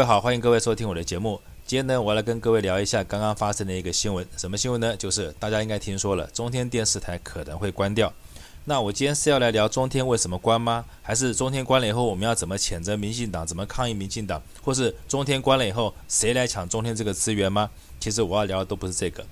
各位好，欢迎各位收听我的节目。今天呢，我来跟各位聊一下刚刚发生的一个新闻。什么新闻呢？就是大家应该听说了，中天电视台可能会关掉。那我今天是要来聊中天为什么关吗？还是中天关了以后，我们要怎么谴责民进党，怎么抗议民进党，或是中天关了以后，谁来抢中天这个资源吗？其实我要聊的都不是这个。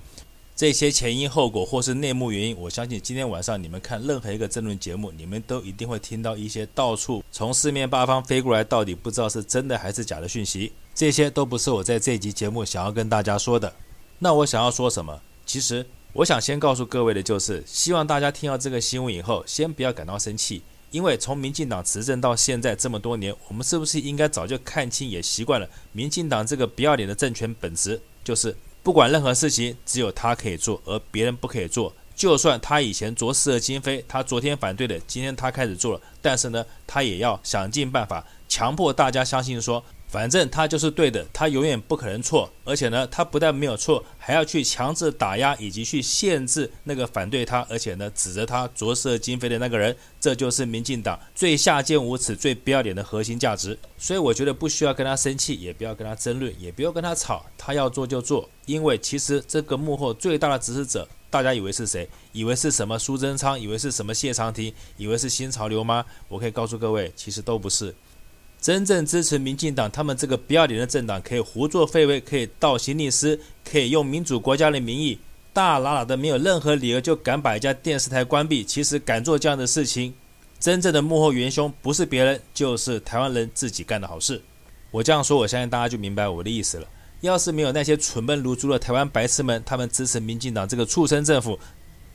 这些前因后果或是内幕原因，我相信今天晚上你们看任何一个政论节目，你们都一定会听到一些到处从四面八方飞过来，到底不知道是真的还是假的讯息。这些都不是我在这一集节目想要跟大家说的。那我想要说什么？其实我想先告诉各位的就是，希望大家听到这个新闻以后，先不要感到生气，因为从民进党执政到现在这么多年，我们是不是应该早就看清也习惯了民进党这个不要脸的政权本质，就是。不管任何事情，只有他可以做，而别人不可以做。就算他以前着实的经非，他昨天反对的，今天他开始做了，但是呢，他也要想尽办法强迫大家相信说。反正他就是对的，他永远不可能错。而且呢，他不但没有错，还要去强制打压以及去限制那个反对他，而且呢，指责他昨是今非的那个人。这就是民进党最下贱无耻、最不要脸的核心价值。所以我觉得不需要跟他生气，也不要跟他争论，也不要跟他吵。他要做就做，因为其实这个幕后最大的指使者，大家以为是谁？以为是什么苏贞昌？以为是什么谢长廷？以为是新潮流吗？我可以告诉各位，其实都不是。真正支持民进党，他们这个不要脸的政党，可以胡作非为，可以倒行逆施，可以用民主国家的名义，大喇喇的没有任何理由就敢把一家电视台关闭。其实敢做这样的事情，真正的幕后元凶不是别人，就是台湾人自己干的好事。我这样说，我相信大家就明白我的意思了。要是没有那些蠢笨如猪的台湾白痴们，他们支持民进党这个畜生政府。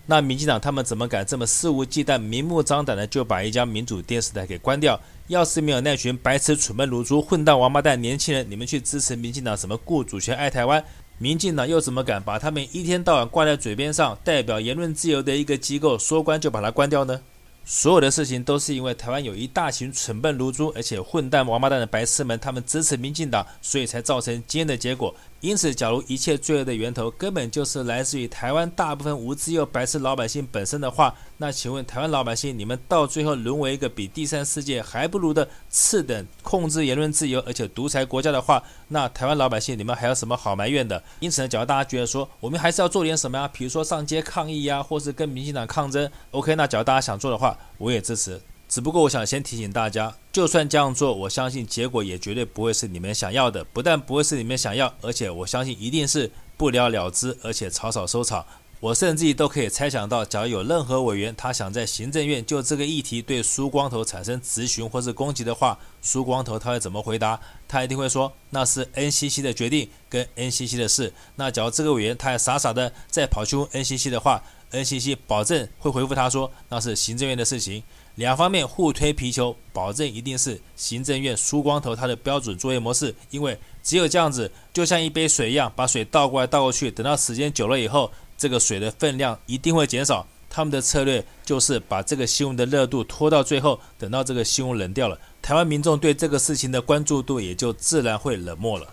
那民进党他们怎么敢这么肆无忌惮、明目张胆的就把一家民主电视台给关掉？要是没有那群白痴、蠢笨如猪、混蛋、王八蛋年轻人，你们去支持民进党什么顾主权、爱台湾？民进党又怎么敢把他们一天到晚挂在嘴边上、代表言论自由的一个机构说关就把它关掉呢？所有的事情都是因为台湾有一大群蠢笨如猪，而且混蛋王八蛋的白痴们，他们支持民进党，所以才造成今天的结果。因此，假如一切罪恶的源头根本就是来自于台湾大部分无知又白痴老百姓本身的话，那请问台湾老百姓，你们到最后沦为一个比第三世界还不如的次等控制言论自由而且独裁国家的话，那台湾老百姓你们还有什么好埋怨的？因此呢，假如大家觉得说我们还是要做点什么呀，比如说上街抗议呀，或是跟民进党抗争，OK，那假如大家想做的话，我也支持。只不过我想先提醒大家，就算这样做，我相信结果也绝对不会是你们想要的。不但不会是你们想要，而且我相信一定是不了了之，而且草草收场。我甚至都可以猜想到，假如有任何委员他想在行政院就这个议题对苏光头产生质询或是攻击的话，苏光头他会怎么回答？他一定会说那是 NCC 的决定跟 NCC 的事。那假如这个委员他还傻傻的再跑去问 NCC 的话，NCC 保证会回复他说那是行政院的事情。两方面互推皮球，保证一定是行政院输光头他的标准作业模式。因为只有这样子，就像一杯水一样，把水倒过来倒过去，等到时间久了以后，这个水的分量一定会减少。他们的策略就是把这个新闻的热度拖到最后，等到这个新闻冷掉了，台湾民众对这个事情的关注度也就自然会冷漠了。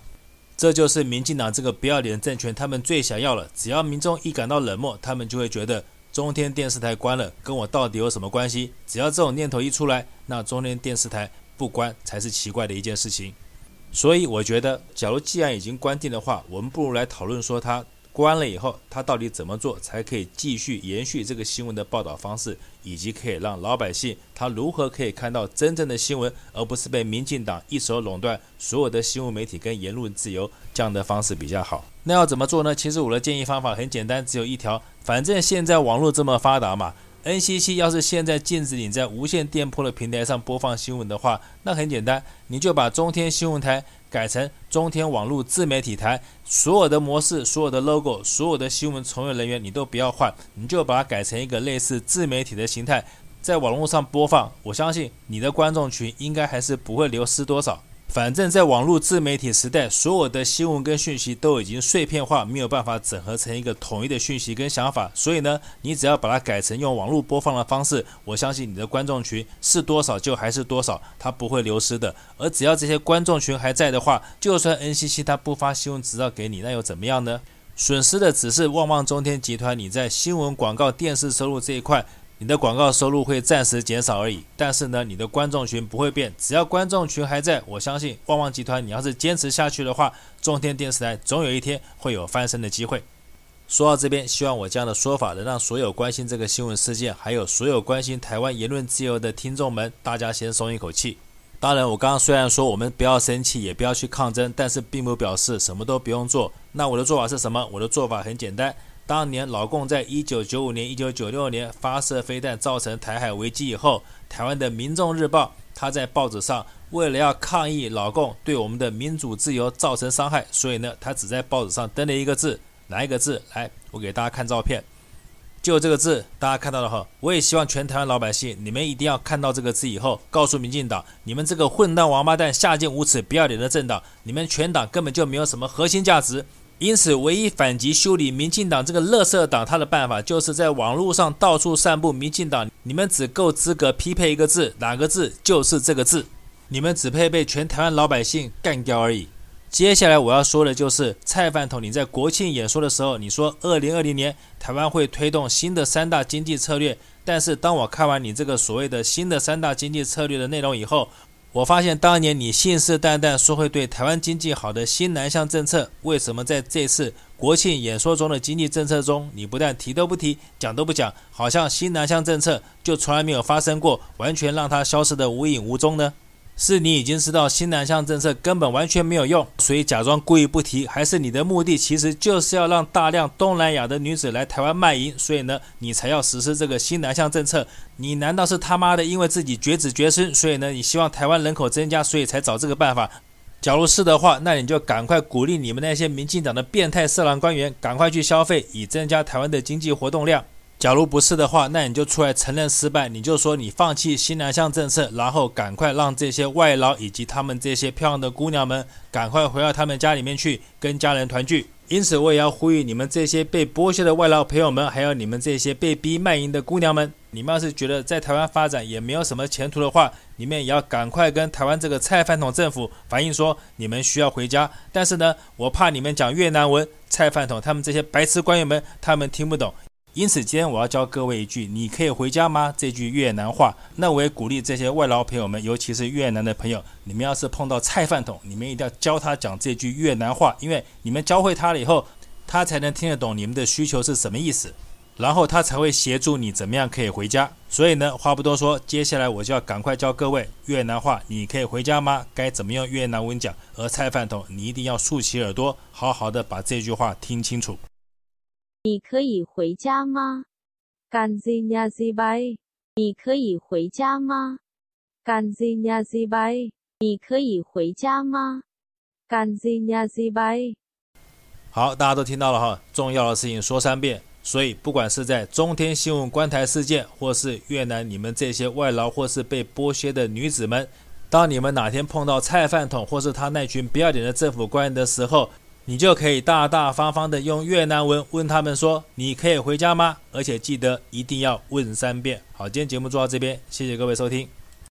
这就是民进党这个不要脸的政权，他们最想要了。只要民众一感到冷漠，他们就会觉得。中天电视台关了，跟我到底有什么关系？只要这种念头一出来，那中天电视台不关才是奇怪的一件事情。所以我觉得，假如既然已经关定的话，我们不如来讨论说它。关了以后，他到底怎么做才可以继续延续这个新闻的报道方式，以及可以让老百姓他如何可以看到真正的新闻，而不是被民进党一手垄断所有的新闻媒体跟言论自由这样的方式比较好？那要怎么做呢？其实我的建议方法很简单，只有一条，反正现在网络这么发达嘛。NCC 要是现在禁止你在无线电波的平台上播放新闻的话，那很简单，你就把中天新闻台改成中天网络自媒体台，所有的模式、所有的 logo、所有的新闻从业人员你都不要换，你就把它改成一个类似自媒体的形态，在网络上播放。我相信你的观众群应该还是不会流失多少。反正，在网络自媒体时代，所有的新闻跟讯息都已经碎片化，没有办法整合成一个统一的讯息跟想法。所以呢，你只要把它改成用网络播放的方式，我相信你的观众群是多少就还是多少，它不会流失的。而只要这些观众群还在的话，就算 NCC 它不发新闻执照给你，那又怎么样呢？损失的只是旺旺中天集团你在新闻广告电视收入这一块。你的广告收入会暂时减少而已。但是呢，你的观众群不会变，只要观众群还在，我相信旺旺集团，你要是坚持下去的话，中天电视台总有一天会有翻身的机会。说到这边，希望我这样的说法能让所有关心这个新闻事件，还有所有关心台湾言论自由的听众们，大家先松一口气。当然，我刚刚虽然说我们不要生气，也不要去抗争，但是并不表示什么都不用做。那我的做法是什么？我的做法很简单。当年老共在一九九五年、一九九六年发射飞弹，造成台海危机以后，台湾的《民众日报》他在报纸上为了要抗议老共对我们的民主自由造成伤害，所以呢，他只在报纸上登了一个字。哪一个字？来，我给大家看照片，就这个字，大家看到了哈。我也希望全台湾老百姓，你们一定要看到这个字以后，告诉民进党，你们这个混蛋王八蛋、下贱无耻、不要脸的政党，你们全党根本就没有什么核心价值。因此，唯一反击修理民进党这个垃圾党，他的办法就是在网络上到处散布民进党。你们只够资格匹配一个字，哪个字？就是这个字。你们只配被全台湾老百姓干掉而已。接下来我要说的就是蔡饭桶，你在国庆演说的时候，你说二零二零年台湾会推动新的三大经济策略，但是当我看完你这个所谓的新的三大经济策略的内容以后，我发现当年你信誓旦旦说会对台湾经济好的新南向政策，为什么在这次国庆演说中的经济政策中，你不但提都不提，讲都不讲，好像新南向政策就从来没有发生过，完全让它消失得无影无踪呢？是你已经知道新南向政策根本完全没有用，所以假装故意不提，还是你的目的其实就是要让大量东南亚的女子来台湾卖淫，所以呢，你才要实施这个新南向政策？你难道是他妈的因为自己绝子绝孙，所以呢，你希望台湾人口增加，所以才找这个办法？假如是的话，那你就赶快鼓励你们那些民进党的变态色狼官员赶快去消费，以增加台湾的经济活动量。假如不是的话，那你就出来承认失败，你就说你放弃新南向政策，然后赶快让这些外劳以及他们这些漂亮的姑娘们赶快回到他们家里面去跟家人团聚。因此，我也要呼吁你们这些被剥削的外劳朋友们，还有你们这些被逼卖淫的姑娘们，你们要是觉得在台湾发展也没有什么前途的话，你们也要赶快跟台湾这个蔡饭桶政府反映说你们需要回家。但是呢，我怕你们讲越南文，蔡饭桶他们这些白痴官员们他们听不懂。因此，今天我要教各位一句“你可以回家吗”这句越南话。那我也鼓励这些外劳朋友们，尤其是越南的朋友，你们要是碰到菜饭桶，你们一定要教他讲这句越南话，因为你们教会他了以后，他才能听得懂你们的需求是什么意思，然后他才会协助你怎么样可以回家。所以呢，话不多说，接下来我就要赶快教各位越南话。你可以回家吗？该怎么用越南文讲？而菜饭桶，你一定要竖起耳朵，好好的把这句话听清楚。你可以回家吗？干 gì nhà gì vậy？你可以回家吗？干 gì nhà gì vậy？你可以回家吗？干 gì nhà gì vậy？好，大家都听到了哈，重要的事情说三遍。所以，不管是在中天新闻关台事件，或是越南你们这些外劳或是被剥削的女子们，当你们哪天碰到菜饭桶或是他那群不要脸的政府官员的时候，你就可以大大方方的用越南文问他们说：“你可以回家吗？”而且记得一定要问三遍。好，今天节目做到这边，谢谢各位收听。